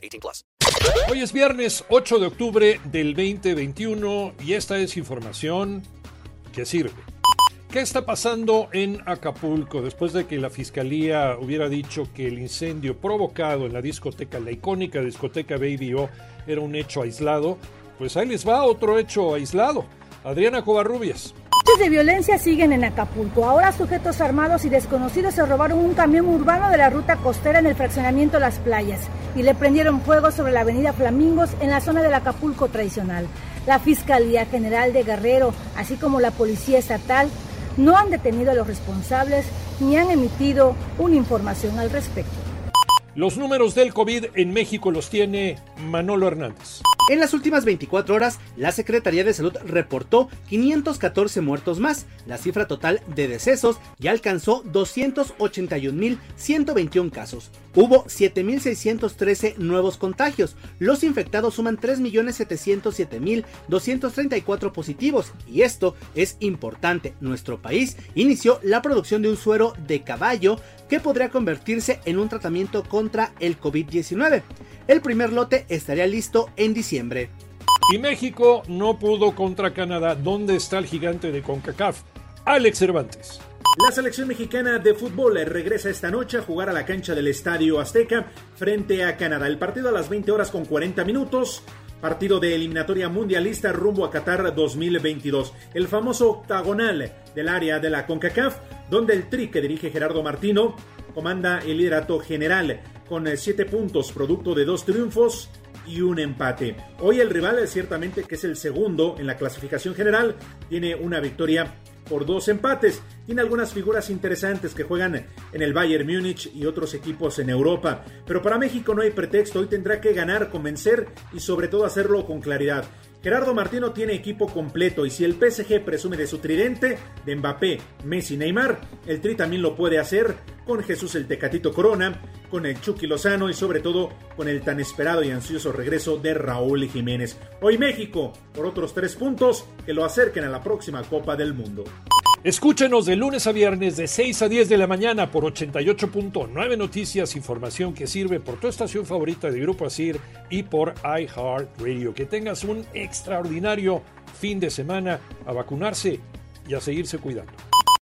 18 plus. Hoy es viernes 8 de octubre del 2021 y esta es información que sirve. ¿Qué está pasando en Acapulco después de que la fiscalía hubiera dicho que el incendio provocado en la discoteca, la icónica discoteca Baby O, era un hecho aislado? Pues ahí les va otro hecho aislado. Adriana Covarrubias. Hechos de violencia siguen en Acapulco. Ahora sujetos armados y desconocidos se robaron un camión urbano de la ruta costera en el fraccionamiento Las Playas y le prendieron fuego sobre la avenida Flamingos en la zona del Acapulco tradicional. La Fiscalía General de Guerrero, así como la Policía Estatal, no han detenido a los responsables ni han emitido una información al respecto. Los números del COVID en México los tiene Manolo Hernández. En las últimas 24 horas, la Secretaría de Salud reportó 514 muertos más. La cifra total de decesos ya alcanzó 281.121 casos. Hubo 7.613 nuevos contagios. Los infectados suman 3.707.234 positivos. Y esto es importante. Nuestro país inició la producción de un suero de caballo que podría convertirse en un tratamiento contra el COVID-19. El primer lote estaría listo en diciembre. Y México no pudo contra Canadá. ¿Dónde está el gigante de CONCACAF? Alex Cervantes. La selección mexicana de fútbol regresa esta noche a jugar a la cancha del Estadio Azteca frente a Canadá. El partido a las 20 horas con 40 minutos. Partido de eliminatoria mundialista rumbo a Qatar 2022. El famoso octagonal del área de la CONCACAF, donde el tri que dirige Gerardo Martino comanda el liderato general con 7 puntos, producto de dos triunfos y un empate. Hoy el rival es ciertamente que es el segundo en la clasificación general, tiene una victoria por dos empates. Tiene algunas figuras interesantes que juegan en el Bayern Múnich y otros equipos en Europa. Pero para México no hay pretexto, hoy tendrá que ganar, convencer y sobre todo hacerlo con claridad. Gerardo Martino tiene equipo completo y si el PSG presume de su tridente, de Mbappé, Messi, Neymar, el Tri también lo puede hacer con Jesús el Tecatito Corona, con el Chucky Lozano y sobre todo con el tan esperado y ansioso regreso de Raúl Jiménez. Hoy México, por otros tres puntos que lo acerquen a la próxima Copa del Mundo. Escúchenos de lunes a viernes de 6 a 10 de la mañana por 88.9 Noticias, información que sirve por tu estación favorita de Grupo Asir y por iHeartRadio. Que tengas un extraordinario fin de semana a vacunarse y a seguirse cuidando.